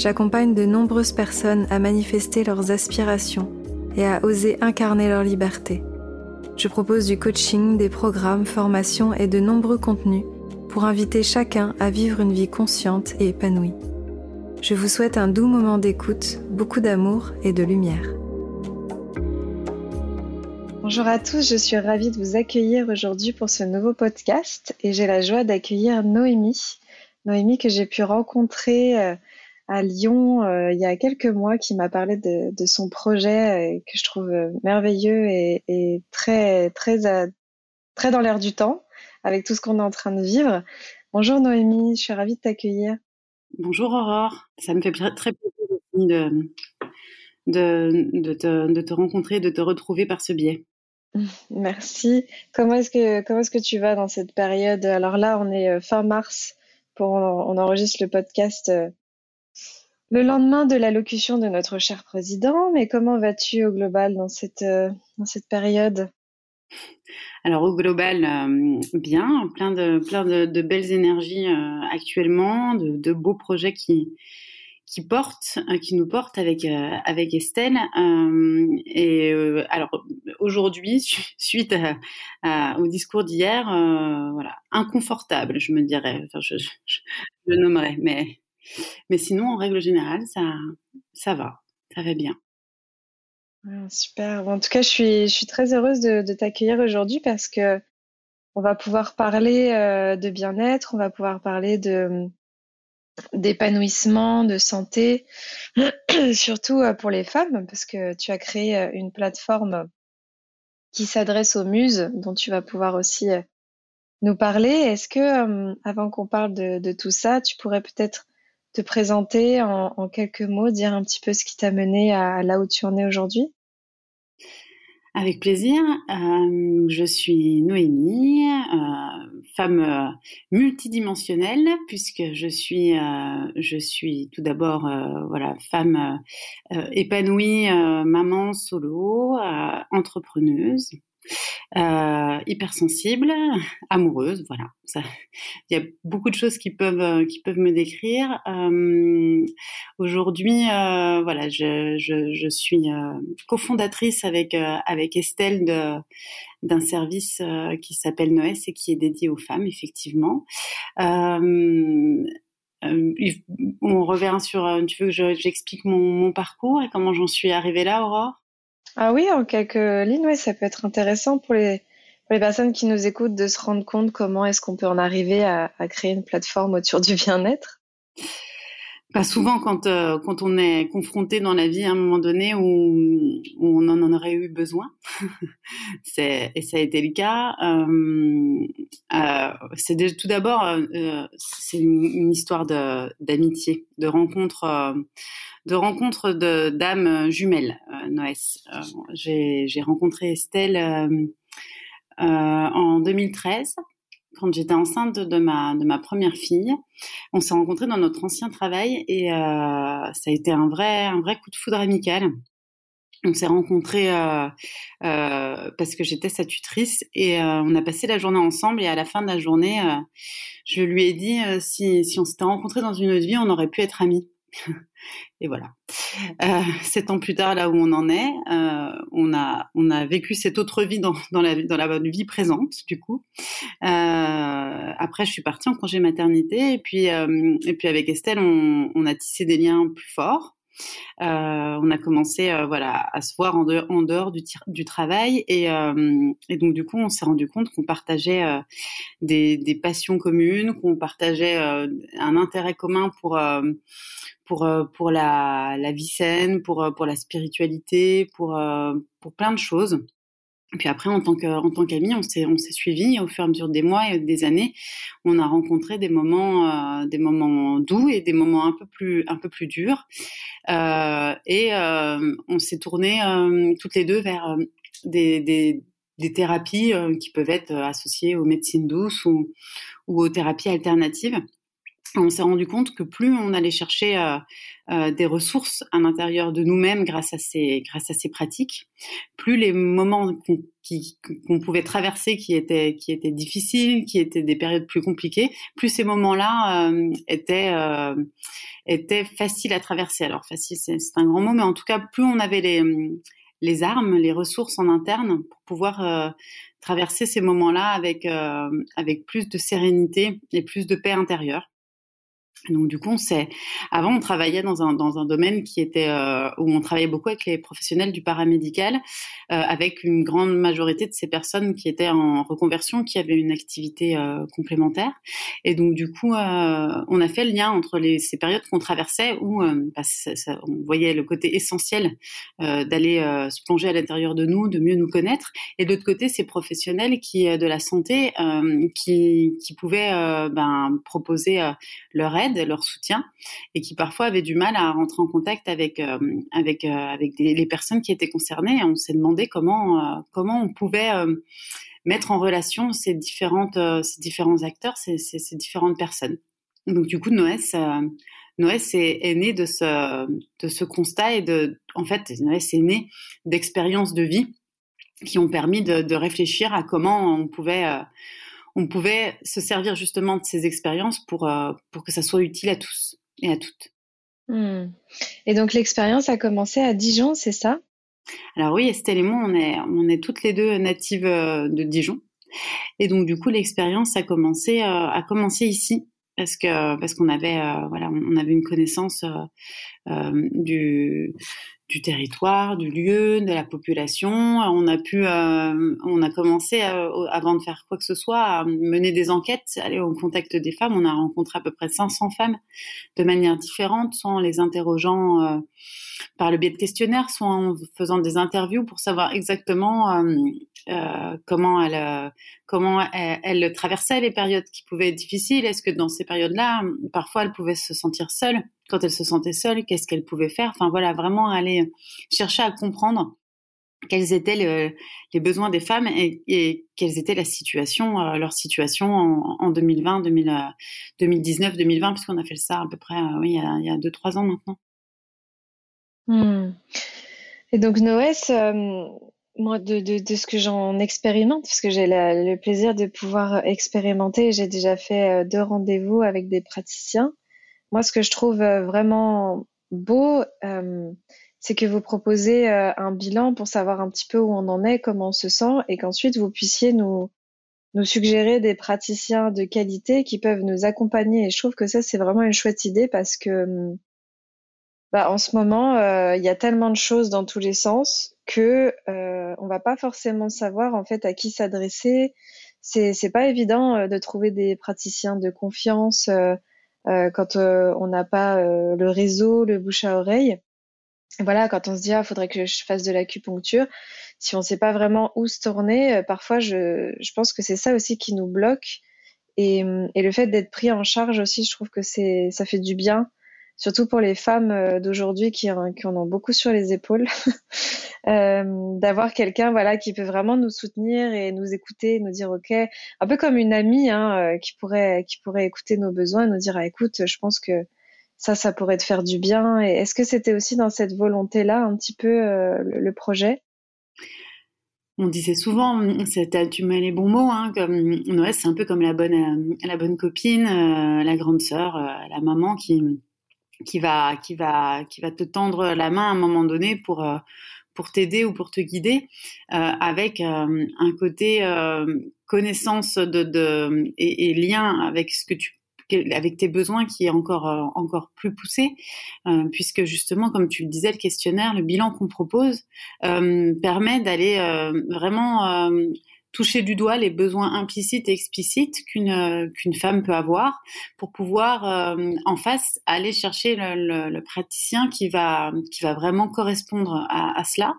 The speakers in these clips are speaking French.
j'accompagne de nombreuses personnes à manifester leurs aspirations et à oser incarner leur liberté. Je propose du coaching, des programmes, formations et de nombreux contenus pour inviter chacun à vivre une vie consciente et épanouie. Je vous souhaite un doux moment d'écoute, beaucoup d'amour et de lumière. Bonjour à tous, je suis ravie de vous accueillir aujourd'hui pour ce nouveau podcast et j'ai la joie d'accueillir Noémie. Noémie que j'ai pu rencontrer euh, à Lyon euh, il y a quelques mois qui m'a parlé de, de, son projet euh, que je trouve euh, merveilleux et, et très très très dans l'air du temps avec tout ce qu'on est en train de vivre. Bonjour Noémie, je suis ravie de t'accueillir. Bonjour Aurore, ça me fait très plaisir de, de, de, te, de te rencontrer, de te retrouver par ce biais. Merci. Comment est-ce que comment est-ce que tu vas dans cette période? Alors là, on est fin mars pour on enregistre le podcast le lendemain de l'allocution de notre cher président, mais comment vas-tu au global dans cette, euh, dans cette période? Alors au global, euh, bien, plein de plein de, belles énergies euh, actuellement, de, beaux projets qui qui portent, qui nous portent avec avec Estelle. et alors aujourd'hui, suite au discours d'hier, voilà, inconfortable, je me dirais, je nommerais, mais mais sinon, en règle générale, ça, ça va, ça va bien. super. En tout cas, je suis, je suis très heureuse de, t'accueillir aujourd'hui parce que on va pouvoir parler euh, de bien-être, on va pouvoir parler de d'épanouissement, de santé, surtout euh, pour les femmes, parce que tu as créé euh, une plateforme qui s'adresse aux muses, dont tu vas pouvoir aussi nous parler. Est-ce que, avant qu'on parle de, tout ça, tu pourrais peut-être te présenter en, quelques mots, dire un petit peu ce qui t'a mené à là où tu en es aujourd'hui? Avec plaisir. Euh, je suis Noémie, euh, femme euh, multidimensionnelle puisque je suis, je suis tout d'abord voilà femme épanouie, maman solo, entrepreneuse, euh, hypersensible, amoureuse, voilà. Il y a beaucoup de choses qui peuvent euh, qui peuvent me décrire. Euh, Aujourd'hui, euh, voilà, je, je, suis cofondatrice avec avec Estelle de d'un service qui s'appelle Noès et qui est dédié aux femmes, effectivement. on revient sur. Tu veux que j'explique mon parcours et comment j'en suis arrivée là, Aurore? Ah oui, en quelques lignes, oui, ça peut être intéressant pour les, personnes qui nous écoutent de se rendre compte comment est-ce qu'on peut en arriver à créer une plateforme autour du bien-être. Pas souvent quand euh, quand on est confronté dans la vie à un moment donné où, on en aurait eu besoin. c'est et ça a été le cas. Euh, euh, c'est tout d'abord euh, c'est une, histoire de d'amitié, de rencontre de rencontres de d'âmes jumelles, euh, Noès. Euh, j'ai rencontré Estelle euh, en 2013 quand j'étais enceinte de ma de ma première fille. On s'est rencontrés dans notre ancien travail et euh, ça a été un vrai un vrai coup de foudre amical. On s'est rencontrés euh, euh, parce que j'étais sa tutrice et on a passé la journée ensemble et à la fin de la journée, je lui ai dit si si on s'était rencontrés dans une autre vie, on aurait pu être amis. Et voilà. Euh, sept ans plus tard, là où on en est, euh, on a on a vécu cette autre vie dans dans la dans la vie présente du coup. Euh, après, je suis partie en congé maternité et puis et puis avec Estelle, on a tissé des liens plus forts. Euh, on a commencé euh, voilà à se voir en dehors, du, travail et, euh, et, donc du coup on s'est rendu compte qu'on partageait des, passions communes, qu'on partageait un intérêt commun pour pour pour la, la vie saine, pour la spiritualité, pour plein de choses. Puis après, en tant en tant qu'amis, on s'est on s'est suivis au fur et à mesure des mois et des années. On a rencontré des moments euh, des moments doux et des moments un peu plus un peu plus durs. Euh, et euh, on s'est tourné euh, toutes les deux vers des, des des thérapies qui peuvent être associées aux médecines douces ou, ou aux thérapies alternatives on s'est rendu compte que plus on allait chercher euh, euh, des ressources à l'intérieur de nous-mêmes grâce à ces grâce à ces pratiques, plus les moments qu'on pouvait traverser qui étaient qui étaient difficiles, qui étaient des périodes plus compliquées, plus ces moments-là euh, étaient étaient faciles à traverser. Alors facile, c'est un grand mot, mais en tout cas, plus on avait les les armes, les ressources en interne pour pouvoir traverser ces moments-là avec avec plus de sérénité et plus de paix intérieure. Donc du coup, c'est avant on travaillait dans un dans un domaine qui était euh, où on travaillait beaucoup avec les professionnels du paramédical, euh, avec une grande majorité de ces personnes qui étaient en reconversion, qui avaient une activité euh, complémentaire. Et donc du coup, on a fait le lien entre ces périodes qu'on traversait où bah, on voyait le côté essentiel d'aller se plonger à l'intérieur de nous, de mieux nous connaître, et de l'autre côté ces professionnels qui de la santé qui qui pouvaient ben, proposer leur aide leur soutien, et qui parfois avaient du mal à rentrer en contact avec euh, avec euh, avec les personnes qui étaient concernées. On s'est demandé comment euh, comment on pouvait mettre en relation ces différentes ces différents acteurs, ces, ces, différentes personnes. Donc du coup, Noès Noès est, né de ce, de ce constat et de, en fait, Noès est né d'expériences de vie qui ont permis de, réfléchir à comment on pouvait, on pouvait se servir justement de ces expériences pour, euh, pour que ça soit utile à tous et à toutes. Hmm. Et donc l'expérience a commencé à Dijon, c'est ça? Alors oui, Estelle et moi, on est, on est toutes les deux natives euh, de Dijon. Et donc du coup, l'expérience a commencé, euh, a commencé ici parce que parce qu'on avait voilà on avait une connaissance du du territoire, du lieu, de la population. On a pu, euh, on a commencé euh, avant de faire quoi que ce soit à mener des enquêtes, aller au contact des femmes. On a rencontré à peu près 500 femmes de manière différente, soit en les interrogeant euh, par le biais de questionnaires, soit en faisant des interviews pour savoir exactement euh, euh, comment elle euh, comment elle, elle, traversait les périodes qui pouvaient être difficiles. Est-ce que dans ces périodes-là, parfois elle pouvait se sentir seule? Quand elle se sentait seule, qu'est-ce qu'elle pouvait faire Enfin voilà, vraiment aller chercher à comprendre quels étaient le, les besoins des femmes et, et, quelles étaient la situation, euh, leur situation en, en 2020, 2019, 2020, puisqu'on a fait ça à peu près, euh, oui, il y a, il y a deux, trois ans maintenant. Hmm. Et donc Noès, euh, moi, de, de, ce que j'en expérimente, parce que j'ai le plaisir de pouvoir expérimenter, j'ai déjà fait deux rendez-vous avec des praticiens. Moi, ce que je trouve euh, vraiment beau, euh, c'est que vous proposez un bilan pour savoir un petit peu où on en est, comment on se sent, et qu'ensuite vous puissiez nous, nous suggérer des praticiens de qualité qui peuvent nous accompagner. Et je trouve que ça, c'est vraiment une chouette idée parce que bah, en ce moment, euh, il y a tellement de choses dans tous les sens que euh, on va pas forcément savoir en fait à qui s'adresser. C'est c'est pas évident euh, de trouver des praticiens de confiance euh, euh quand on n'a pas le réseau, le bouche à oreille. voilà, quand on se dit ah faudrait que je fasse de l'acupuncture, si on sait pas vraiment où se tourner, parfois je je pense que c'est ça aussi qui nous bloque. Et, et le fait d'être pris en charge aussi, je trouve que c'est ça fait du bien surtout pour les femmes euh, d'aujourd'hui qui, en ont beaucoup sur les épaules, euh, d'avoir quelqu'un voilà qui peut vraiment nous soutenir et nous écouter, nous dire ok, un peu comme une amie hein, euh, qui pourrait qui pourrait écouter nos besoins, et nous dire ah, écoute, je pense que ça, ça pourrait te faire du bien. Est-ce que c'était aussi dans cette volonté-là un petit peu le, projet? On disait souvent, tu mets les bons mots, hein, comme Noël, c'est un peu comme la bonne, la bonne copine, la grande sœur, la maman qui, qui va qui va qui va te tendre la main à un moment donné pour euh, pour t'aider ou pour te guider euh, avec euh, un côté euh, connaissance de, de et, et, lien avec ce que tu avec tes besoins qui est encore euh, encore plus poussé puisque justement comme tu le disais le questionnaire le bilan qu'on propose permet d'aller vraiment toucher du doigt les besoins implicites et explicites qu'une euh, qu'une femme peut avoir pour pouvoir euh, en face aller chercher le, le, praticien qui va qui va vraiment correspondre à, à cela.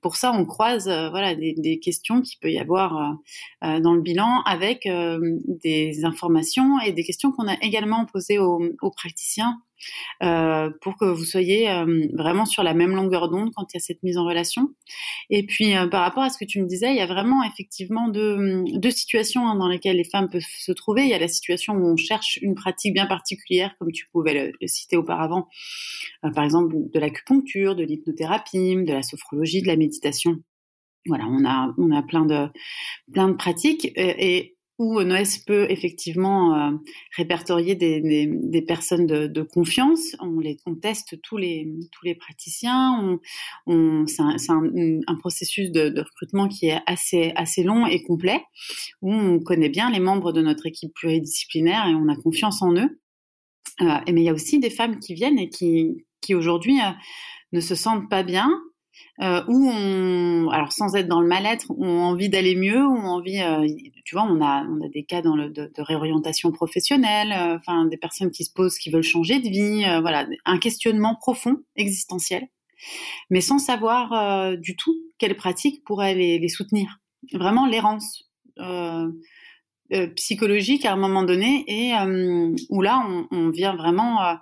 Pour ça, on croise euh, voilà des, des, questions qu'il peut y avoir dans le bilan avec des informations et des questions qu'on a également posées aux, aux praticiens euh, pour que vous soyez euh, vraiment sur la même longueur d'onde quand il y a cette mise en relation. Et puis euh, par rapport à ce que tu me disais, il y a vraiment effectivement deux, deux situations hein, dans lesquelles les femmes peuvent se trouver. Il y a la situation où on cherche une pratique bien particulière, comme tu pouvais le, citer auparavant, par exemple de l'acupuncture, de l'hypnothérapie, de la sophrologie, de la méditation. Voilà, on a on a plein de plein de pratiques et où Noès peut effectivement euh, répertorier des, personnes de, confiance. On les on teste tous les tous les praticiens. On, c'est un, processus de, de, recrutement qui est assez assez long et complet où on connaît bien les membres de notre équipe pluridisciplinaire et on a confiance en eux. Euh, mais il y a aussi des femmes qui viennent et qui qui aujourd'hui euh, ne se sentent pas bien euh, où on, alors sans être dans le mal-être, ont envie d'aller mieux, ont envie, euh, tu vois, on a, on a des cas dans le, de, réorientation professionnelle, euh, des personnes qui se posent, qui veulent changer de vie, voilà, un questionnement profond, existentiel, mais sans savoir du tout quelle pratique pourrait les, soutenir. Vraiment l'errance. psychologique à un moment donné et où là on vient vraiment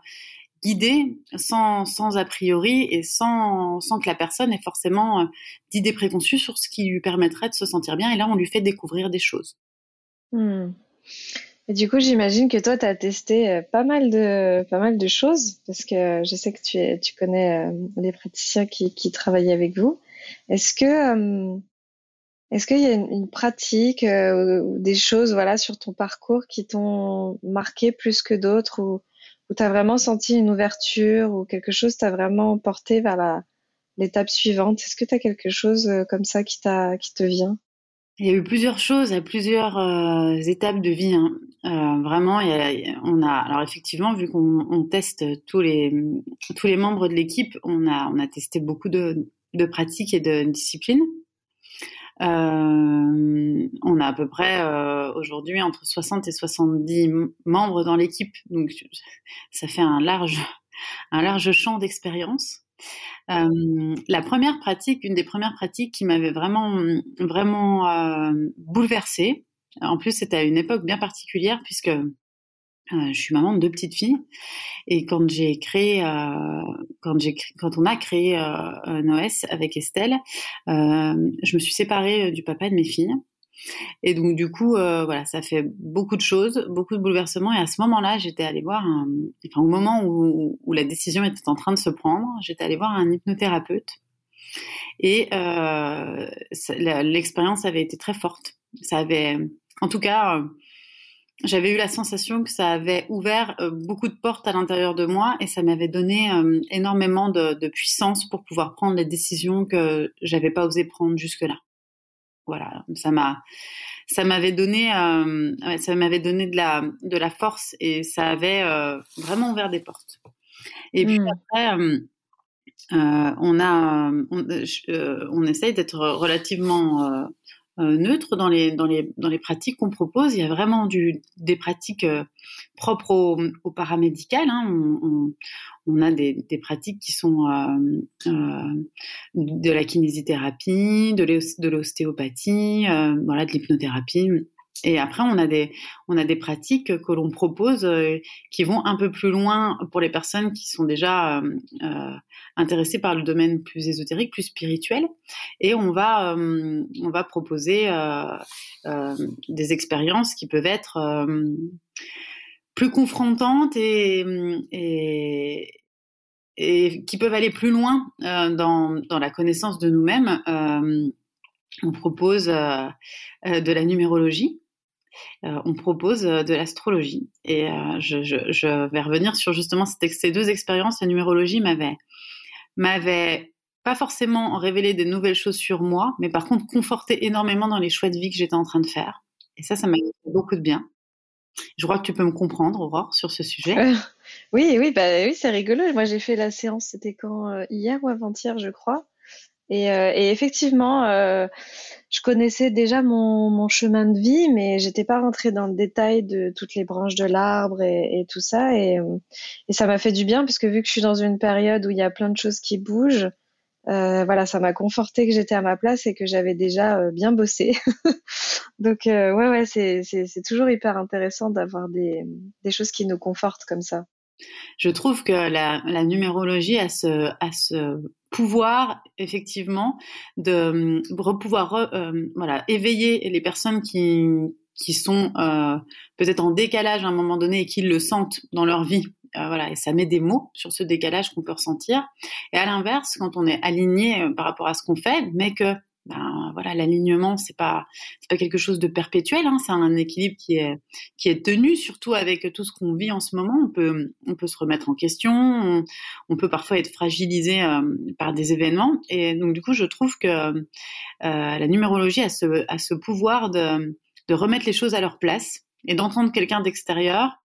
guidé sans, sans a priori et sans, sans que la personne ait forcément euh, d'idées préconçues sur ce qui lui permettrait de se sentir bien. Et là, on lui fait découvrir des choses. Hmm. Et du coup, j'imagine que toi, tu as testé euh, pas mal, de, pas mal de choses, parce que je sais que tu, tu connais euh, les praticiens qui, qui travaillent avec vous. Est-ce que est-ce qu'il y a une, pratique ou des choses voilà sur ton parcours qui t'ont marqué plus que d'autres ou où tu as vraiment senti une ouverture ou quelque chose t'a vraiment porté vers l'étape suivante? Est-ce que tu as quelque chose euh, comme ça qui, te vient? Il y a eu plusieurs choses, à plusieurs euh, étapes de vie. Hein. Euh, vraiment, on a, alors effectivement, vu qu'on on teste tous les tous les membres de l'équipe, on a on a testé beaucoup de, de pratiques et de disciplines. Euh, on a à peu près euh, aujourd'hui entre 60 et 70 membres dans l'équipe, donc ça fait un large, un large champ d'expérience. Euh, la première pratique, une des premières pratiques qui m'avait vraiment, vraiment euh, bouleversée. En plus, c'était à une époque bien particulière puisque je suis maman de deux petites filles et quand j'ai créé, euh, quand on a créé euh, avec Estelle, je me suis séparée du papa de mes filles. Et donc du coup, voilà, ça fait beaucoup de choses, beaucoup de bouleversements. Et à ce moment-là, j'étais allée voir, un, enfin au moment où, la décision était en train de se prendre, j'étais allée voir un hypnothérapeute. Et l'expérience avait été très forte. Ça avait, en tout cas, j'avais eu la sensation que ça avait ouvert euh, beaucoup de portes à l'intérieur de moi et ça m'avait donné euh, énormément de, de, puissance pour pouvoir prendre les décisions que j'avais pas osé prendre jusque-là. Voilà, ça m'a, ça m'avait donné, euh, ça m'avait donné de la, de la force et ça avait vraiment ouvert des portes. Et puis mmh. après, on a, on, on essaye d'être relativement neutre dans les, dans, les, dans les pratiques qu'on propose. Il y a vraiment du, des pratiques euh, propres au, au paramédical. Hein. On, on, on, a des, des, pratiques qui sont euh, euh de la kinésithérapie, de l'ostéopathie, voilà, de l'hypnothérapie. Et après, on a des, on a des pratiques que l'on propose euh, qui vont un peu plus loin pour les personnes qui sont déjà euh, euh intéressées par le domaine plus ésotérique, plus spirituel. Et on va, euh, on va proposer euh, des expériences qui peuvent être plus confrontantes et, et, et, qui peuvent aller plus loin dans, dans la connaissance de nous-mêmes. on propose de la numérologie euh, on propose euh, de l'astrologie. Et euh, je, vais revenir sur justement ces deux expériences. La numérologie m'avait, pas forcément révélé des nouvelles choses sur moi, mais par contre conforté énormément dans les choix de vie que j'étais en train de faire. Et ça, ça m'a fait beaucoup de bien. Je crois que tu peux me comprendre, Aurore, sur ce sujet. Oui, oui, bah oui, c'est rigolo. Moi, j'ai fait la séance, c'était quand hier ou avant-hier, je crois, Et, et effectivement, je connaissais déjà mon, mon, chemin de vie, mais j'étais pas rentrée dans le détail de toutes les branches de l'arbre et, et, tout ça. Et, et ça m'a fait du bien parce que vu que je suis dans une période où il y a plein de choses qui bougent, euh, voilà, ça m'a conforté que j'étais à ma place et que j'avais déjà euh, bien bossé. Donc euh, ouais, ouais, c'est, c'est, c'est toujours hyper intéressant d'avoir des, des choses qui nous confortent comme ça. Je trouve que la, la numérologie a ce, a ce pouvoir effectivement de, de pouvoir euh, voilà éveiller les personnes qui qui sont euh, peut-être en décalage à un moment donné et qui le sentent dans leur vie euh, voilà, et ça met des mots sur ce décalage qu'on peut ressentir. Et à l'inverse, quand on est aligné euh, par rapport à ce qu'on fait, mais que ben voilà l'alignement c'est pas c'est pas quelque chose de perpétuel hein, c'est un équilibre qui est qui est tenu surtout avec tout ce qu'on vit en ce moment. On peut on peut se remettre en question on, peut parfois être fragilisé euh, par des événements. Et donc du coup je trouve que euh, la numérologie a ce a ce pouvoir de de remettre les choses à leur place et d'entendre quelqu'un d'extérieur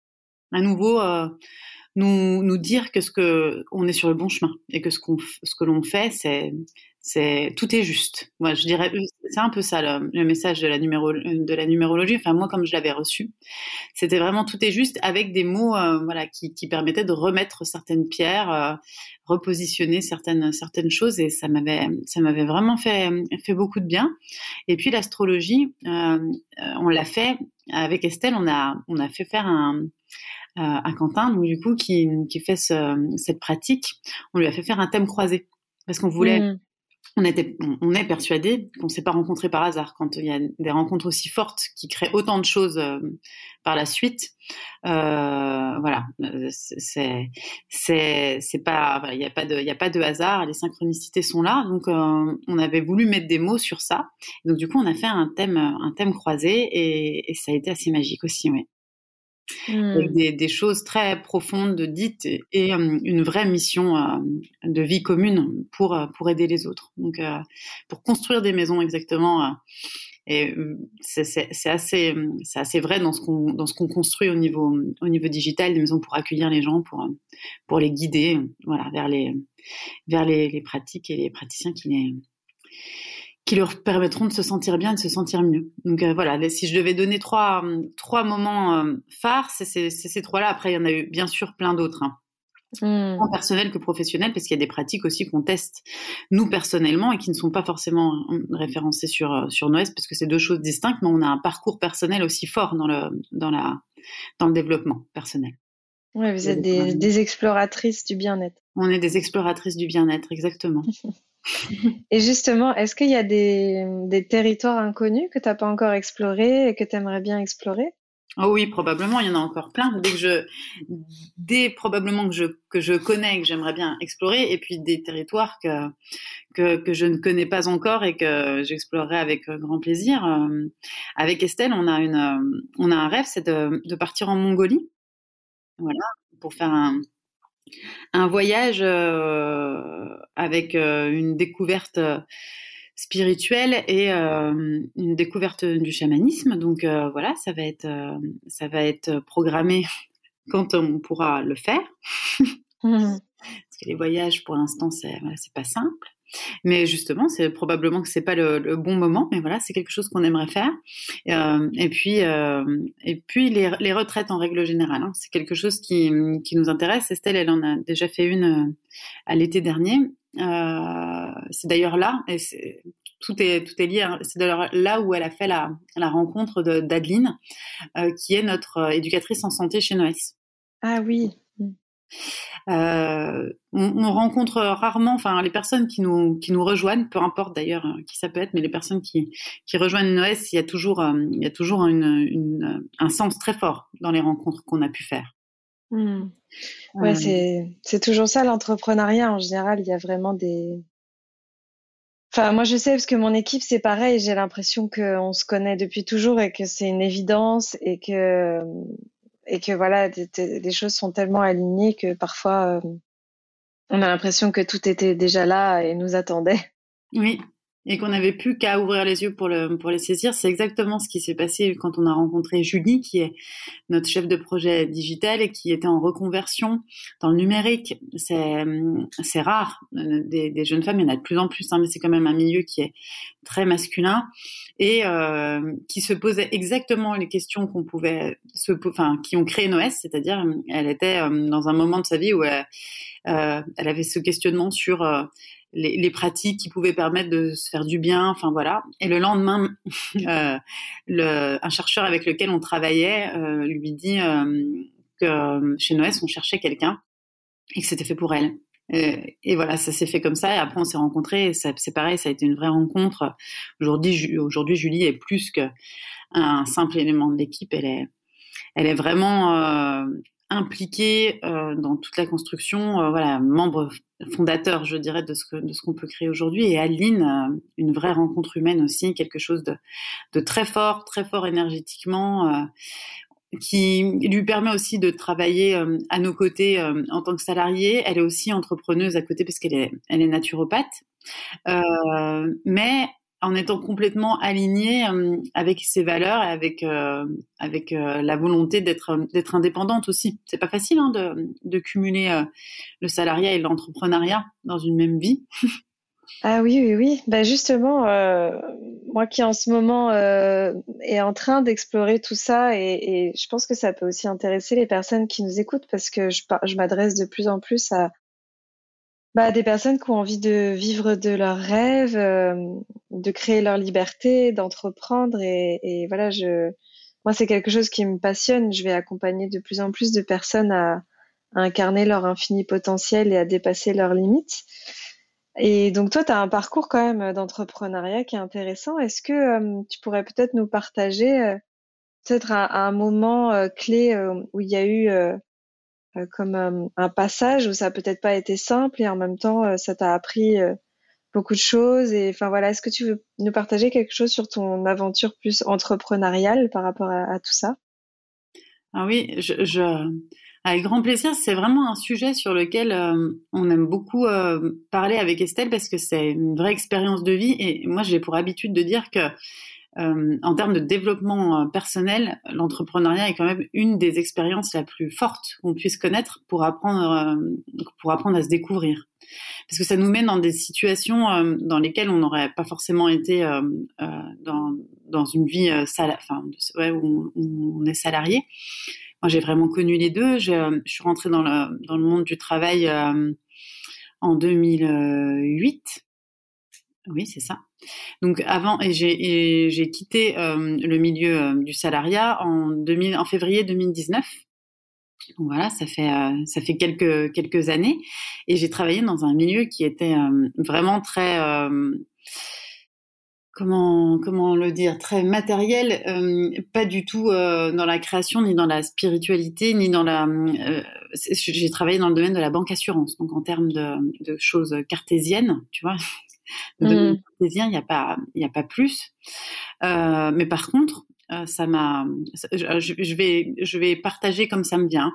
à nouveau euh, nous, nous dire que ce que on est sur le bon chemin et que ce qu'on ce que l'on fait c'est c'est tout est juste. Moi, je dirais c'est un peu ça le, le, message de la numéro de la numérologie. Enfin moi comme je l'avais reçu, c'était vraiment tout est juste avec des mots euh, voilà qui, qui permettaient de remettre certaines pierres, euh, repositionner certaines certaines choses et ça m'avait ça m'avait vraiment fait fait beaucoup de bien. Et puis l'astrologie, euh, on l'a fait avec Estelle, on a on a fait faire un à Quentin, donc du coup qui, qui fait ce, cette pratique, on lui a fait faire un thème croisé parce qu'on voulait mmh. On, était, on est persuadé qu'on ne s'est pas rencontré par hasard. Quand il y a des rencontres aussi fortes qui créent autant de choses euh, par la suite, euh, voilà, c'est c'est c'est pas, il n'y a pas de il a pas de hasard. Les synchronicités sont là, donc euh, on avait voulu mettre des mots sur ça. Donc du coup, on a fait un thème un thème croisé et, et ça a été assez magique aussi, oui. Mmh. Des, des, choses très profondes dites et, et une vraie mission euh, de vie commune pour pour aider les autres. Donc euh, pour construire des maisons exactement. Euh, et c'est assez assez vrai dans ce qu'on qu'on construit au niveau au niveau digital des maisons pour accueillir les gens pour pour les guider voilà vers les vers les, les pratiques et les praticiens qui les qui leur permettront de se sentir bien, de se sentir mieux. Donc euh, voilà, si je devais donner trois, trois moments euh, phares, c'est ces trois-là. Après, il y en a eu bien sûr plein d'autres. Hein. Mmh. Tant personnel que professionnel, parce qu'il y a des pratiques aussi qu'on teste nous personnellement et qui ne sont pas forcément euh, référencées sur euh, sur Noes, parce que c'est deux choses distinctes, mais on a un parcours personnel aussi fort dans le dans la dans le développement personnel. Ouais, vous êtes des, des exploratrices du bien-être. On est des exploratrices du bien-être, exactement. Et justement, est-ce qu'il y a des, territoires inconnus que tu n'as pas encore explorés et que tu aimerais bien explorer? Oh oui, probablement, il y en a encore plein. Dès que je, dès probablement que je que je connais, que j'aimerais bien explorer, et puis des territoires que que, je ne connais pas encore et que j'explorerai avec grand plaisir. Euh, avec Estelle, on a une, on a un rêve, c'est de, de partir en Mongolie, voilà, pour faire un un voyage euh, avec euh, une découverte euh, spirituelle et une découverte du chamanisme. Donc voilà, ça va être ça va être programmé quand on pourra le faire. Mmh. Parce que les voyages, pour l'instant, c'est voilà, c'est pas simple. Mais justement, c'est probablement que c'est pas le, bon moment, mais voilà, c'est quelque chose qu'on aimerait faire. Euh, et puis, euh, et puis les, retraites en règle générale, hein, c'est quelque chose qui, nous intéresse. Estelle, elle en a déjà fait une euh, à l'été dernier. C'est d'ailleurs là, et tout est tout est lié. Hein, c'est d'ailleurs là où elle a fait la, rencontre d'Adeline, qui est notre éducatrice en santé chez Noès. Ah oui. Euh, on, on, rencontre rarement, enfin les personnes qui nous qui nous rejoignent, peu importe d'ailleurs euh, qui ça peut être, mais les personnes qui qui rejoignent Noès, il y a toujours euh, il y a toujours une, une, un sens très fort dans les rencontres qu'on a pu faire. Mmh. Ouais, euh, c'est c'est toujours ça l'entrepreneuriat en général. Il y a vraiment des Enfin, moi, je sais parce que mon équipe, c'est pareil. J'ai l'impression qu'on se connaît depuis toujours et que c'est une évidence et que et que voilà, les choses sont tellement alignées que parfois euh, on a l'impression que tout était déjà là et nous attendait. Oui, et qu'on n'avait plus qu'à ouvrir les yeux pour, le, pour les saisir. C'est exactement ce qui s'est passé quand on a rencontré Julie, qui est notre chef de projet digital et qui était en reconversion dans le numérique. C'est, rare. Des, jeunes femmes, il y en a de plus en plus, hein, mais c'est quand même un milieu qui est très masculin et euh, qui se posait exactement les questions qu'on pouvait se, enfin, qui ont créé Noès, c'est-à-dire elle était euh, dans un moment de sa vie où elle, euh, elle avait ce questionnement sur les, pratiques qui pouvaient permettre de se faire du bien, enfin voilà. Et le lendemain, euh, un chercheur avec lequel on travaillait euh, lui dit euh, que chez Noès, on cherchait quelqu'un et que c'était fait pour elle. Et, et, voilà, ça s'est fait comme ça. Et après, on s'est rencontrés. C'est pareil, ça a été une vraie rencontre. Aujourd'hui, aujourd'hui, Julie est plus qu'un simple élément de l'équipe. Elle est, elle est vraiment impliquée euh, dans toute la construction. Euh, voilà, membre fondateur, je dirais, de ce que de ce qu'on peut créer aujourd'hui. Et Aline, euh, une vraie rencontre humaine aussi, quelque chose de, de très fort, très fort énergétiquement, euh, qui lui permet aussi de travailler à nos côtés en tant que salariée. Elle est aussi entrepreneuse à côté parce qu'elle est elle est naturopathe. mais en étant complètement alignée avec ses valeurs et avec avec la volonté d'être indépendante aussi. C'est pas facile hein, de, cumuler le salariat et l'entrepreneuriat dans une même vie. ah oui oui oui. Bah justement, euh, moi qui en ce moment euh, est en train d'explorer tout ça et, et, je pense que ça peut aussi intéresser les personnes qui nous écoutent parce que je, je m'adresse de plus en plus à bah, des personnes qui ont envie de vivre de leurs rêves, euh, de créer leur liberté, d'entreprendre et, voilà, je, moi c'est quelque chose qui me passionne. Je vais accompagner de plus en plus de personnes à, incarner leur infini potentiel et à dépasser leurs limites. Et donc toi, tu as un parcours quand même d'entrepreneuriat qui est intéressant. Est-ce que euh, tu pourrais peut-être nous partager euh, peut-être un, moment euh, clé où il y a eu euh, comme un, un, passage où ça a peut-être pas été simple et en même temps euh, ça t'a appris euh, beaucoup de choses et enfin voilà est-ce que tu veux nous partager quelque chose sur ton aventure plus entrepreneuriale par rapport à, tout ça? Ah oui je, avec grand plaisir. C'est vraiment un sujet sur lequel euh, on aime beaucoup euh, parler avec Estelle parce que c'est une vraie expérience de vie et moi j'ai pour habitude de dire que euh, en termes de développement euh, personnel, l'entrepreneuriat est quand même une des expériences la plus fortes qu'on puisse connaître pour apprendre, euh, pour apprendre à se découvrir. Parce que ça nous met dans des situations dans lesquelles on n'aurait pas forcément été dans, dans une vie sal enfin, où, on est salarié. Moi, j'ai vraiment connu les deux. Je suis rentrée dans le, dans le monde du travail en 2008. Oui, c'est ça. Donc avant, et j'ai quitté euh, le milieu euh, du salariat en, 2000, en février 2019. Donc voilà, ça fait euh, ça fait quelques quelques années, et j'ai travaillé dans un milieu qui était vraiment très comment comment le dire très matériel, pas du tout dans la création ni dans la spiritualité ni dans la. j'ai travaillé dans le domaine de la banque assurance, donc en termes de, de choses cartésiennes, tu vois, de mmh. il n'y a pas, il n'y a pas plus. Euh, mais par contre, euh, ça m'a, je, je, vais, je vais partager comme ça me vient.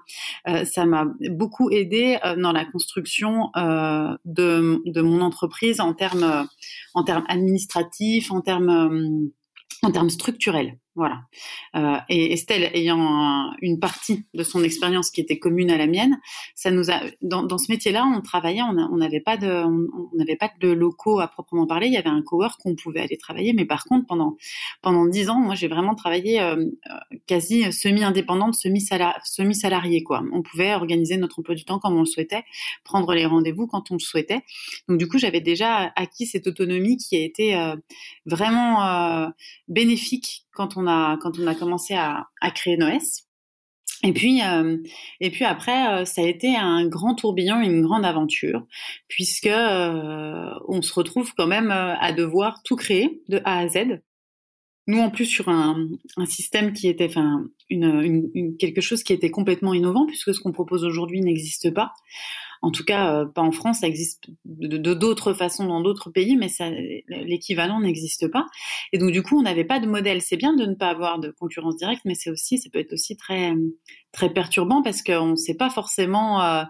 Euh, ça m'a beaucoup aidé euh, dans la construction euh, de, de mon entreprise en termes, en termes administratifs, en termes, en termes structurels. Voilà. Euh, et Estelle ayant un, une partie de son expérience qui était commune à la mienne, ça nous a dans, ce métier-là, on travaillait, on n'avait pas de, on n'avait pas de locaux à proprement parler. Il y avait un cowork qu'on pouvait aller travailler, mais par contre pendant pendant dix ans, moi j'ai vraiment travaillé euh, quasi semi-indépendante, semi-salarié quoi. On pouvait organiser notre emploi du temps comme on le souhaitait, prendre les rendez-vous quand on le souhaitait. Donc du coup, j'avais déjà acquis cette autonomie qui a été euh, vraiment bénéfique quand on a quand on a commencé à, créer Noès. Et puis, euh, et puis après, euh, ça a été un grand tourbillon, une grande aventure, puisque euh, on se retrouve quand même à devoir tout créer de A à Z. Nous, en plus, sur un, système qui était, enfin, une, quelque chose qui était complètement innovant, puisque ce qu'on propose aujourd'hui n'existe pas en tout cas euh, pas en France, ça existe de d'autres façons dans d'autres pays, mais l'équivalent n'existe pas. Et donc du coup, on n'avait pas de modèle. C'est bien de ne pas avoir de concurrence directe, mais c'est aussi, ça peut être aussi très très perturbant parce qu'on ne sait pas forcément, euh,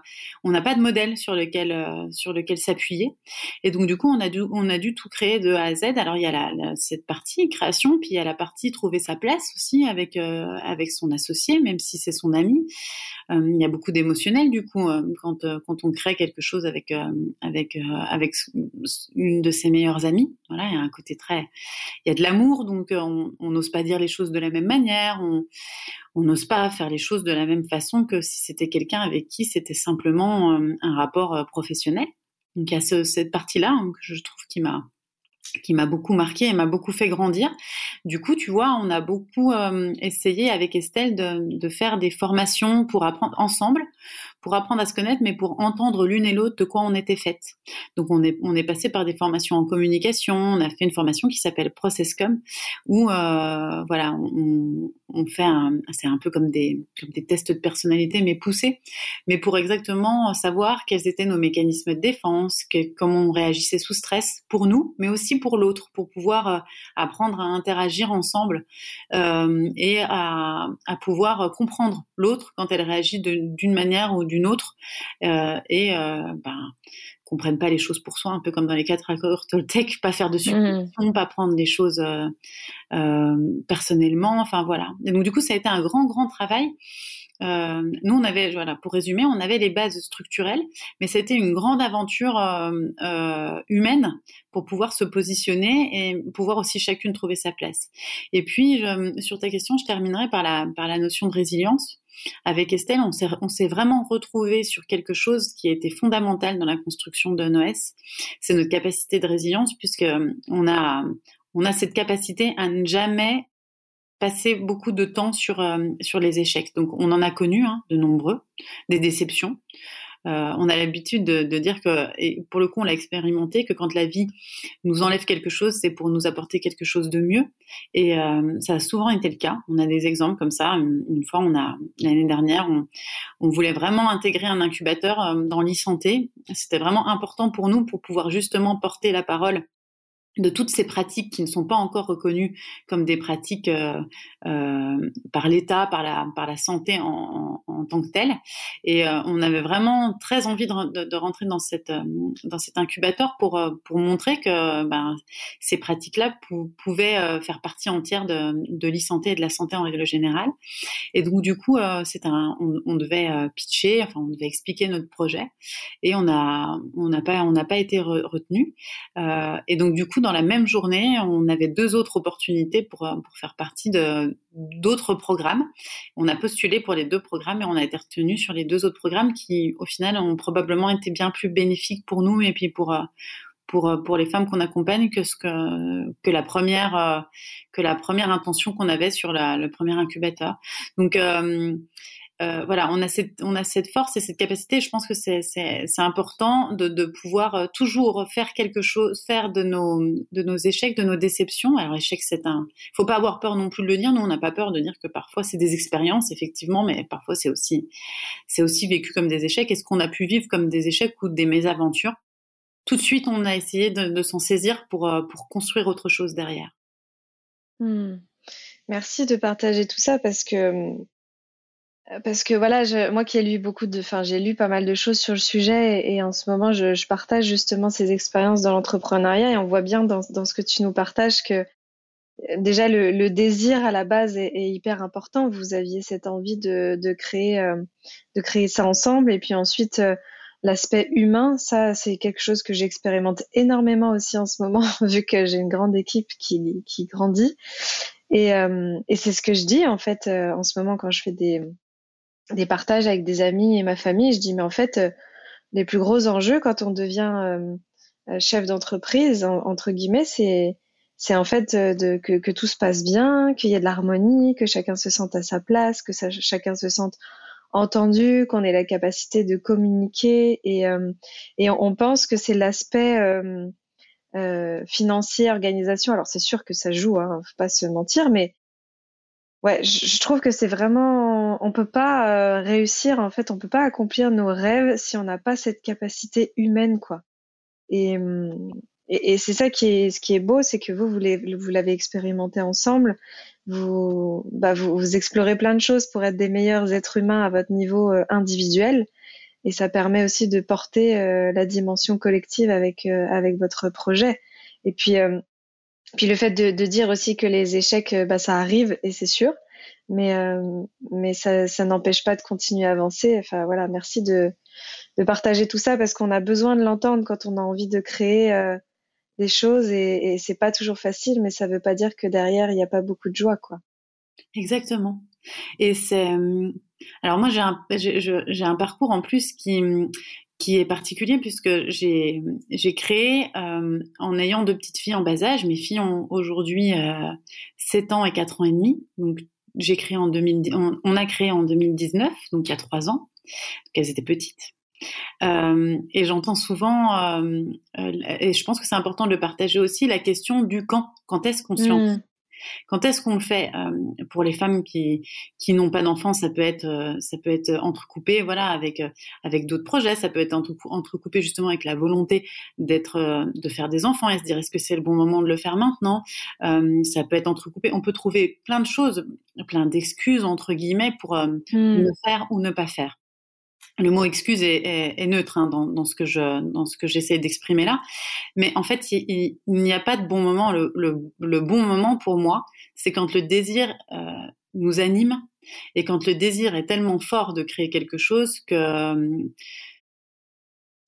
on n'a pas de modèle sur lequel euh, sur lequel s'appuyer. Et donc du coup, on a dû on a dû tout créer de A à Z. Alors il y a la, cette partie création, puis il y a la partie trouver sa place aussi avec euh, avec son associé, même si c'est son ami. il y a beaucoup d'émotionnel du coup quand quand on crée quelque chose avec avec avec une de ses meilleures amies. Voilà, il y a un côté très, il y a de l'amour, donc on n'ose pas dire les choses de la même manière. On n'ose pas faire les choses de la même façon que si c'était quelqu'un avec qui c'était simplement euh, un rapport euh, professionnel. Donc il y a cette partie-là hein, que je trouve qui m'a qui m'a beaucoup marqué et m'a beaucoup fait grandir. Du coup, tu vois, on a beaucoup euh, essayé avec Estelle de, de, faire des formations pour apprendre ensemble, pour apprendre à se connaître, mais pour entendre l'une et l'autre de quoi on était faite. Donc on est, on est passé par des formations en communication, on a fait une formation qui s'appelle ProcessCom, où euh, voilà, on, on fait c'est un peu comme des, comme des tests de personnalité, mais poussés, mais pour exactement savoir quels étaient nos mécanismes de défense, que, comment on réagissait sous stress pour nous, mais aussi pour l'autre, pour pouvoir euh, apprendre à interagir ensemble euh, et à, à pouvoir comprendre l'autre quand elle réagit d'une manière ou d'une autre euh, et euh, ben, qu'on prenne pas les choses pour soi, un peu comme dans les quatre accords Toltec, pas faire de suppositions, mmh. pas prendre les choses euh, euh, personnellement, enfin voilà. Et donc du coup, ça a été un grand, grand travail. Euh, nous, on avait, voilà, pour résumer, on avait les bases structurelles, mais c'était une grande aventure euh, euh, humaine pour pouvoir se positionner et pouvoir aussi chacune trouver sa place. Et puis, je, sur ta question, je terminerai par la, par la notion de résilience. Avec Estelle, on s'est, vraiment retrouvé sur quelque chose qui a été fondamental dans la construction de NOS. C'est notre capacité de résilience, puisque on a, on a cette capacité à ne jamais passer beaucoup de temps sur, euh, sur les échecs. Donc on en a connu hein, de nombreux, des déceptions. Euh, on a l'habitude de, de, dire que, et pour le coup on l'a expérimenté, que quand la vie nous enlève quelque chose, c'est pour nous apporter quelque chose de mieux. Et euh, ça a souvent été le cas. On a des exemples comme ça. Une, fois, on a l'année dernière, on, on, voulait vraiment intégrer un incubateur euh, dans l'e-santé. C'était vraiment important pour nous pour pouvoir justement porter la parole de toutes ces pratiques qui ne sont pas encore reconnues comme des pratiques euh, euh, par l'État, par la, par la santé en, tant que telle. Et euh, on avait vraiment très envie de, de, rentrer dans, cette, dans cet incubateur pour, pour montrer que ben, ces pratiques-là pouvaient faire partie entière de, de l'e-santé et de la santé en règle générale. Et donc du coup, un, on, devait pitcher, enfin on devait expliquer notre projet, et on n'a pas on n'a pas été retenu. et donc du coup, la même journée, on avait deux autres opportunités pour, pour faire partie d'autres programmes. On a postulé pour les deux programmes et on a été retenu sur les deux autres programmes qui, au final, ont probablement été bien plus bénéfiques pour nous et puis pour pour pour les femmes qu'on accompagne que la première que la première intention qu'on avait sur le premier incubateur. Donc euh, euh, voilà, on a cette on a cette force et cette capacité. Je pense que c'est important de de pouvoir euh, toujours faire quelque chose, faire de nos de nos échecs, de nos déceptions. Alors échec, c'est un. Il faut pas avoir peur non plus de le dire. Nous, on n'a pas peur de dire que parfois c'est des expériences, effectivement, mais parfois c'est aussi c'est aussi vécu comme des échecs. Est-ce qu'on a pu vivre comme des échecs ou des mésaventures? Tout de suite, on a essayé de, s'en saisir pour euh, pour construire autre chose derrière. Hmm. Merci de partager tout ça parce que euh, parce que voilà, je, moi qui ai lu beaucoup de, enfin j'ai lu pas mal de choses sur le sujet et, en ce moment je, je, partage justement ces expériences dans l'entrepreneuriat et on voit bien dans, dans, ce que tu nous partages que euh, déjà le, le désir à la base est, hyper important. Vous aviez cette envie de, de créer, euh, de créer ça ensemble et puis ensuite l'aspect humain, ça c'est quelque chose que j'expérimente énormément aussi en ce moment vu que j'ai une grande équipe qui, qui grandit et, et c'est ce que je dis en fait en ce moment quand je fais des des partages avec des amis et ma famille, je dis mais en fait euh, les plus gros enjeux quand on devient euh, euh, chef d'entreprise entre guillemets c'est c'est en fait de, que, que, tout se passe bien, qu'il y ait de l'harmonie, que chacun se sente à sa place, que ça, chacun se sente entendu, qu'on ait la capacité de communiquer et, et on, pense que c'est l'aspect euh, financier, organisation. Alors c'est sûr que ça joue, hein, faut pas se mentir, mais Ouais, je trouve que c'est vraiment, on peut pas euh, réussir en fait, on peut pas accomplir nos rêves si on n'a pas cette capacité humaine quoi. Et, hum, et, c'est ça qui est, ce qui est beau, c'est que vous, vous l'avez expérimenté ensemble. Vous, bah, vous, vous, explorez plein de choses pour être des meilleurs êtres humains à votre niveau euh, individuel. Et ça permet aussi de porter euh, la dimension collective avec, euh, avec votre projet. Et puis, puis le fait de, dire aussi que les échecs, bah, ça arrive, et c'est sûr. Mais, mais ça, n'empêche pas de continuer à avancer. Enfin voilà, merci de, partager tout ça parce qu'on a besoin de l'entendre quand on a envie de créer des choses et, et c'est pas toujours facile, mais ça veut pas dire que derrière il n'y a pas beaucoup de joie, quoi. Exactement. Et c'est euh, alors moi j'ai un j'ai un parcours en plus qui qui est particulier puisque j'ai j'ai créé euh, en ayant deux petites filles en bas âge. Mes filles ont aujourd'hui euh, 7 ans et 4 ans et demi. Donc j'ai créé en 2000 on, on, a créé en 2019, donc il y a trois ans. Donc elles étaient petites. Euh, et j'entends souvent, euh, euh, et je pense que c'est important de partager aussi, la question du quand. Quand est-ce qu'on mmh. Quand est-ce qu'on le fait Pour les femmes qui qui n'ont pas d'enfants, ça peut être ça peut être entrecoupé, voilà, avec avec d'autres projets. Ça peut être entrecoupé justement avec la volonté d'être de faire des enfants et se dire est-ce que c'est le bon moment de le faire maintenant? Ça peut être entrecoupé. On peut trouver plein de choses, plein d'excuses entre guillemets pour mmh. le faire ou ne pas faire le mot excuse est, neutre hein, dans, ce que je dans ce que j'essaie d'exprimer là, mais en fait il, n'y a pas de bon moment. Le, bon moment pour moi, c'est quand le désir euh, nous anime et quand le désir est tellement fort de créer quelque chose que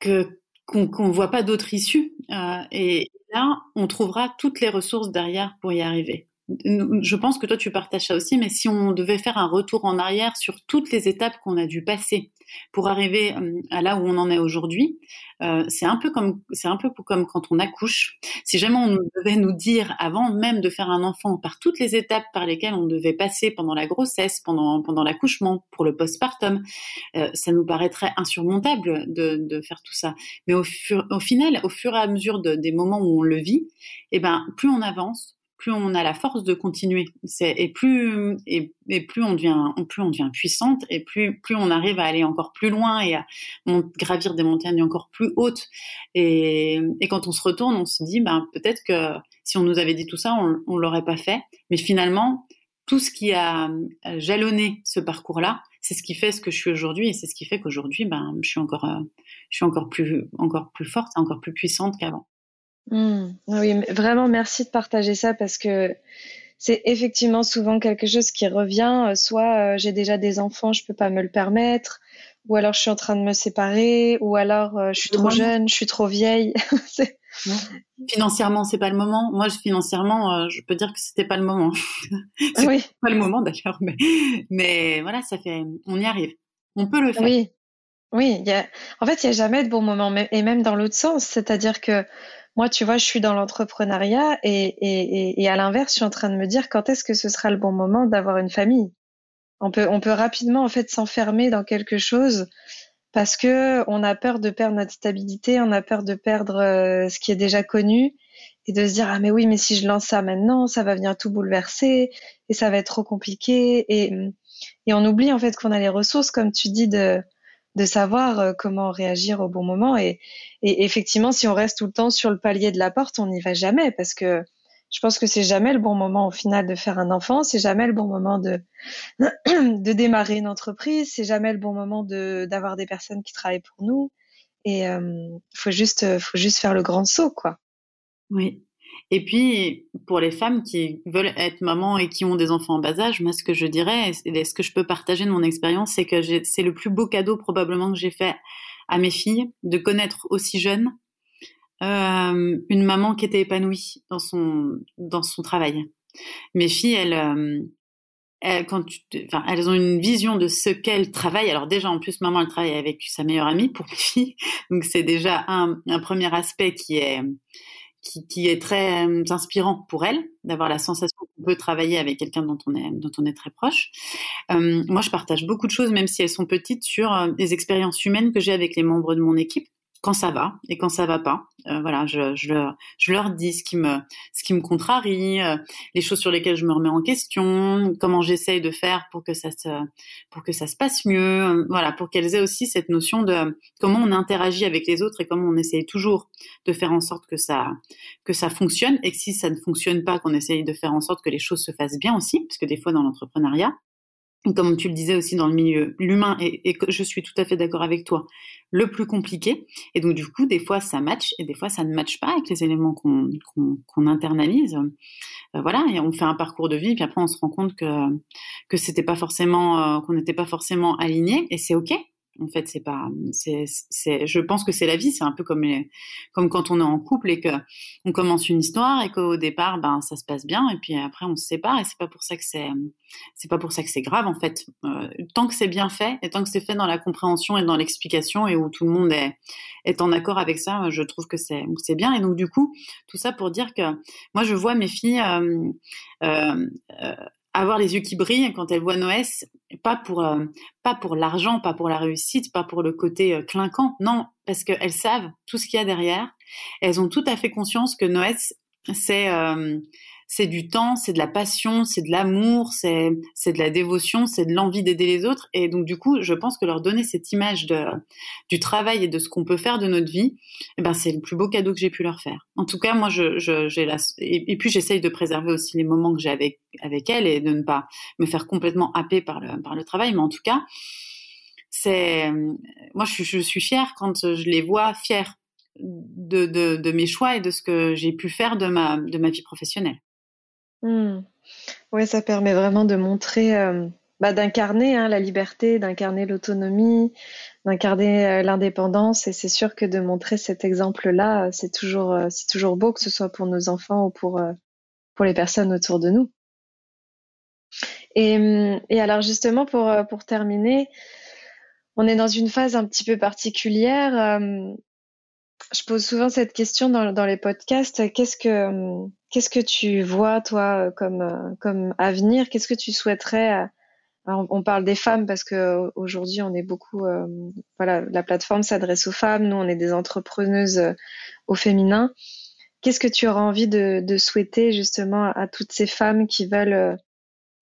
que qu'on ne voit pas d'autre issue. Euh, et là, on trouvera toutes les ressources derrière pour y arriver je pense que toi tu partages ça aussi, mais si on devait faire un retour en arrière sur toutes les étapes qu'on a dû passer pour arriver euh, à là où on en est aujourd'hui, euh, c'est un peu comme c'est un peu comme quand on accouche. Si jamais on devait nous dire avant même de faire un enfant par toutes les étapes par lesquelles on devait passer pendant la grossesse, pendant pendant l'accouchement, pour le postpartum, euh, ça nous paraîtrait insurmontable de, de faire tout ça. Mais au, fur, au final, au fur et à mesure de, des moments où on le vit, eh ben plus on avance, plus on a la force de continuer. et plus et, plus on devient plus on devient puissante et plus plus on arrive à aller encore plus loin et à gravir des montagnes encore plus hautes. Et, quand on se retourne, on se dit ben peut-être que si on nous avait dit tout ça, on, on l'aurait pas fait. Mais finalement, tout ce qui a jalonné ce parcours-là, c'est ce qui fait ce que je suis aujourd'hui et c'est ce qui fait qu'aujourd'hui, ben, je suis encore, je suis encore plus, encore plus forte, encore plus puissante qu'avant. Mmh. Oui, vraiment merci de partager ça parce que c'est effectivement souvent quelque chose qui revient. Euh, soit euh, j'ai déjà des enfants, je peux pas me le permettre, ou alors je suis en train de me séparer, ou alors euh, je suis trop jeune, je suis trop vieille. Financièrement, c'est pas le moment. Moi, financièrement, je peux dire que c'était pas le moment. c'est oui. pas le moment d'ailleurs, mais, mais voilà, ça fait, on y arrive. On peut le faire. Oui, oui. Y a... En fait, il y a jamais de bon moment, et même dans l'autre sens, c'est-à-dire que moi, tu vois, je suis dans l'entrepreneuriat et, et, et, à l'inverse, je suis en train de me dire quand est-ce que ce sera le bon moment d'avoir une famille. On peut, on peut rapidement en fait s'enfermer dans quelque chose parce que on a peur de perdre notre stabilité, on a peur de perdre euh, ce qui est déjà connu et de se dire ah mais oui mais si je lance ça maintenant, ça va venir tout bouleverser et ça va être trop compliqué et et on oublie en fait qu'on a les ressources comme tu dis de de savoir euh, comment réagir au bon moment. Et, et, effectivement, si on reste tout le temps sur le palier de la porte, on n'y va jamais parce que je pense que c'est jamais le bon moment au final de faire un enfant, c'est jamais le bon moment de de démarrer une entreprise, c'est jamais le bon moment de d'avoir des personnes qui travaillent pour nous. Et euh, faut juste faut juste faire le grand saut quoi. Oui. Et puis, pour les femmes qui veulent être maman et qui ont des enfants en bas âge, moi, ce que je dirais, ce que je peux partager de mon expérience, c'est que c'est le plus beau cadeau probablement que j'ai fait à mes filles, de connaître aussi jeune euh, une maman qui était épanouie dans son, dans son travail. Mes filles, elles, euh, elles, ont une vision de ce qu'elles travaillent. Alors déjà, en plus, maman, elle travaille avec sa meilleure amie pour mes filles. Donc c'est déjà un premier aspect qui est qui, qui, est très euh, inspirant pour elle, d'avoir la sensation qu'on peut travailler avec quelqu'un dont on est dont on est très proche. Euh, moi, je partage beaucoup de choses, même si elles sont petites, sur euh, les expériences humaines que j'ai avec les membres de mon équipe. Quand ça va et quand ça va pas. Euh, voilà, je, je, leur, je leur dis ce qui me, ce qui me contrarie, euh, les choses sur lesquelles je me remets en question, comment j'essaye de faire pour que ça se, pour que ça se passe mieux. Euh, voilà, pour qu'elles aient aussi cette notion de comment on interagit avec les autres et comment on essaye toujours de faire en sorte que ça, que ça fonctionne et que si ça ne fonctionne pas, qu'on essaye de faire en sorte que les choses se fassent bien aussi, parce que des fois dans l'entrepreneuriat, comme tu le disais aussi dans le milieu, l'humain, et, et, je suis tout à fait d'accord avec toi, le plus compliqué. Et donc, du coup, des fois, ça match et des fois, ça ne matche pas avec les éléments qu'on qu'on internalise. Euh, voilà, et on fait un parcours de vie, puis après, on se rend compte que, que c'était pas forcément, euh, qu'on n'était pas forcément aligné, et c'est OK. En fait, c'est pas, c'est, je pense que c'est la vie. C'est un peu comme comme quand on est en couple et que on commence une histoire et qu'au départ, ben, ça se passe bien et puis après on se sépare et c'est pas pour ça que c'est, c'est pas pour ça que c'est grave en fait. Euh, tant que c'est bien fait et tant que c'est fait dans la compréhension et dans l'explication et où tout le monde est est en accord avec ça, je trouve que c'est c'est bien. Et donc du coup, tout ça pour dire que moi je vois mes filles euh, euh, euh avoir les yeux qui brillent quand elles voient Noès, pas pour euh, pas pour l'argent, pas pour la réussite, pas pour le côté euh, clinquant, non, parce qu'elles savent tout ce qu'il y a derrière. Elles ont tout à fait conscience que Noès, c'est euh, c'est du temps, c'est de la passion, c'est de l'amour, c'est de la dévotion, c'est de l'envie d'aider les autres. Et donc du coup, je pense que leur donner cette image de du travail et de ce qu'on peut faire de notre vie, eh ben c'est le plus beau cadeau que j'ai pu leur faire. En tout cas, moi, je la et, puis j'essaye de préserver aussi les moments que j'ai avec avec elles et de ne pas me faire complètement happer par le par le travail. Mais en tout cas, c'est moi je, je suis fière quand je les vois fiers de, de, de, mes choix et de ce que j'ai pu faire de ma, de ma vie professionnelle. Mmh. Oui, ça permet vraiment de montrer, euh, bah, d'incarner hein, la liberté, d'incarner l'autonomie, d'incarner euh, l'indépendance. Et c'est sûr que de montrer cet exemple-là, euh, c'est toujours, toujours beau, que ce soit pour nos enfants ou pour, les personnes autour de nous. Et, et alors justement, pour terminer, on est dans une phase un petit peu particulière je pose souvent cette question dans, les podcasts. Qu'est-ce que qu'est-ce que tu vois toi comme comme avenir? Qu'est-ce que tu souhaiterais on, on, parle des femmes parce que aujourd'hui on est beaucoup euh, voilà la plateforme s'adresse aux femmes. Nous on est des entrepreneuses euh, au féminin. Qu'est-ce que tu auras envie de, de souhaiter justement à toutes ces femmes qui veulent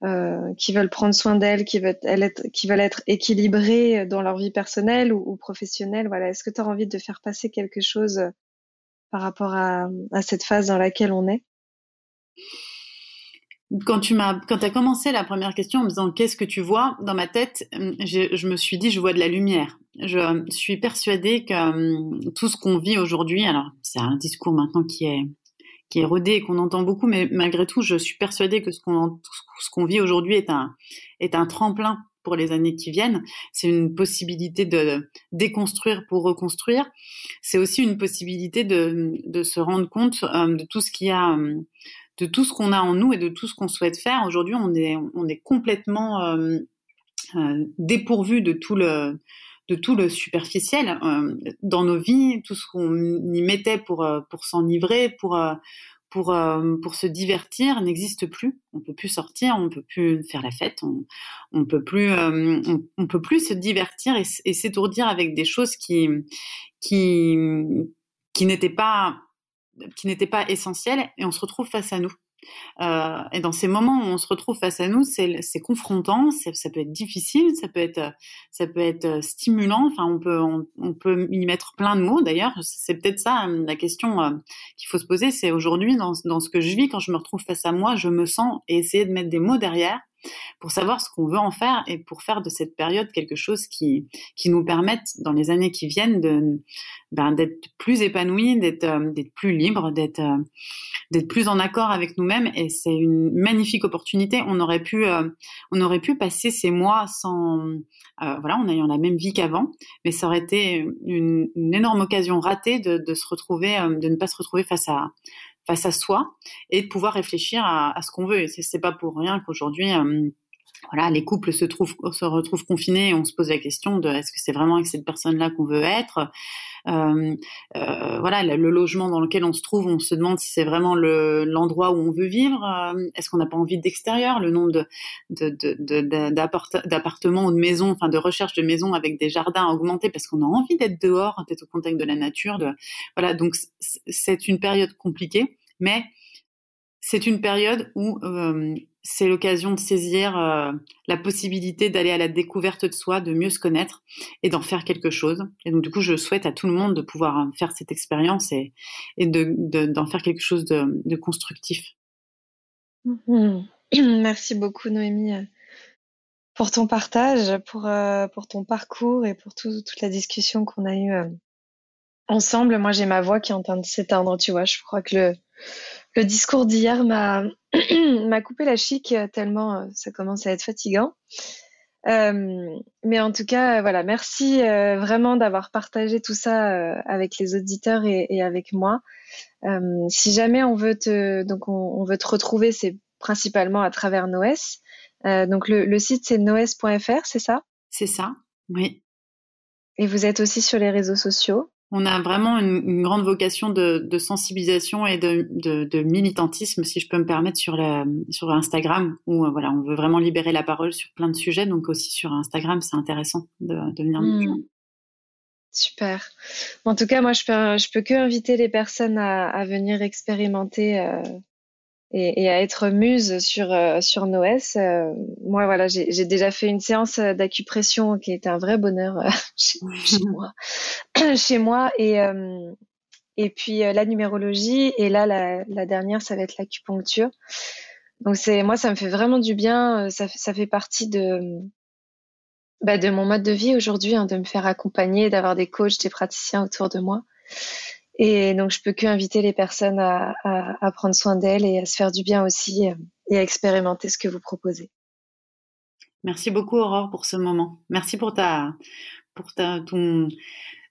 euh, qui veulent prendre soin d'elles, qui veulent être, qui veulent être équilibrées dans leur vie personnelle ou, professionnelle. Voilà, est-ce que tu as envie de faire passer quelque chose par rapport à, cette phase dans laquelle on est? Quand tu m'as, quand as commencé la première question en me disant qu'est-ce que tu vois dans ma tête, je, je, me suis dit je vois de la lumière. Je suis persuadée que tout ce qu'on vit aujourd'hui, alors c'est un discours maintenant qui est qui est rodé et qu'on entend beaucoup, mais malgré tout, je suis persuadée que ce qu'on ce qu'on vit aujourd'hui est un est un tremplin pour les années qui viennent. C'est une possibilité de déconstruire pour reconstruire. C'est aussi une possibilité de, de se rendre compte euh, de tout ce qu'il y a, euh, de tout ce qu'on a en nous et de tout ce qu'on souhaite faire. Aujourd'hui, on est on est complètement euh, dépourvu de tout le de tout le superficiel euh, dans nos vies, tout ce qu'on y mettait pour euh, pour s'enivrer, pour euh, pour pour se divertir n'existe plus. On peut plus sortir, on peut plus faire la fête, on on peut plus on, on, peut plus se divertir et, et s'étourdir avec des choses qui qui qui n'étaient pas qui n'étaient pas essentielles et on se retrouve face à nous. Euh, et dans ces moments où on se retrouve face à nous, c'est confrontant, ça peut être difficile, ça peut être, ça peut être euh, stimulant. Enfin, on peut, on, peut y mettre plein de mots. D'ailleurs, c'est peut-être ça hein, la question euh, qu'il faut se poser. C'est aujourd'hui dans, dans ce que je vis, quand je me retrouve face à moi, je me sens et essayer de mettre des mots derrière pour savoir ce qu'on veut en faire et pour faire de cette période quelque chose qui, qui nous permette dans les années qui viennent ben, d'être plus épanouis, d'être, euh, plus libres, d'être, euh, d'être plus en accord avec nous-mêmes et c'est une magnifique opportunité. On aurait pu, euh, on aurait pu passer ces mois sans, voilà, en ayant la même vie qu'avant, mais ça aurait été une, une énorme occasion ratée de, de se retrouver, de ne pas se retrouver face à, face à soi et de pouvoir réfléchir à, ce qu'on veut. Et c'est pas pour rien qu'aujourd'hui, euh, voilà, les couples se, trouvent, se retrouvent confinés et on se pose la question de est-ce que c'est vraiment avec cette personne-là qu'on veut être euh, euh, Voilà, le, logement dans lequel on se trouve, on se demande si c'est vraiment l'endroit où on veut vivre. Euh, est-ce qu'on n'a pas envie d'extérieur Le nombre d'appartements ou de maisons, enfin de recherche de maisons avec des jardins a augmenté parce qu'on a envie d'être dehors, d'être au contact de la nature. Voilà, donc c'est une période compliquée, mais c'est une période où c'est l'occasion de saisir euh, la possibilité d'aller à la découverte de soi, de mieux se connaître et d'en faire quelque chose. Et donc du coup, je souhaite à tout le monde de pouvoir euh, faire cette expérience et, d'en faire quelque chose de, constructif. Mmh. Merci beaucoup Noémie pour ton partage, pour, pour ton parcours et pour toute la discussion qu'on a eue ensemble. Moi, j'ai ma voix qui est en train de s'éteindre, tu vois. Je crois que le, le discours d'hier m'a m'a coupé la chic euh, tellement euh, ça commence à être fatigant. Euh, mais en tout cas, voilà, merci vraiment d'avoir partagé tout ça avec les auditeurs et, avec moi. si jamais on veut te, donc on, veut te retrouver, c'est principalement à travers Noes. donc le, le site c'est noes.fr, c'est ça? C'est ça, oui. Et vous êtes aussi sur les réseaux sociaux on a vraiment une, grande vocation de, sensibilisation et de, militantisme, si je peux me permettre, sur, Instagram, où euh, voilà, on veut vraiment libérer la parole sur plein de sujets. Donc aussi sur Instagram, c'est intéressant de, venir nous mmh. Super. En tout cas, moi, je peux, je peux que inviter les personnes à, venir expérimenter euh, et, à être muse sur euh, sur. Euh, moi, voilà, j'ai déjà fait une séance d'acupression qui était un vrai bonheur euh, chez, moi, chez moi, et et puis la numérologie et là la, la dernière, ça va être l'acupuncture. Donc c'est moi, ça me fait vraiment du bien. Ça, ça fait partie de bah, de mon mode de vie aujourd'hui, hein, de me faire accompagner, d'avoir des coachs, des praticiens autour de moi. Et donc, je peux que inviter les personnes à, à, prendre soin d'elles et à se faire du bien aussi euh, et à expérimenter ce que vous proposez. Merci beaucoup, Aurore, pour ce moment. Merci pour ta, pour ta, ton,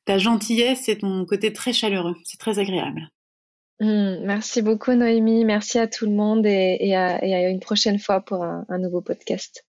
ta gentillesse et ton côté très chaleureux. C'est très agréable. Mmh, merci beaucoup, Noémie. Merci à tout le monde et, à, une prochaine fois pour un nouveau podcast.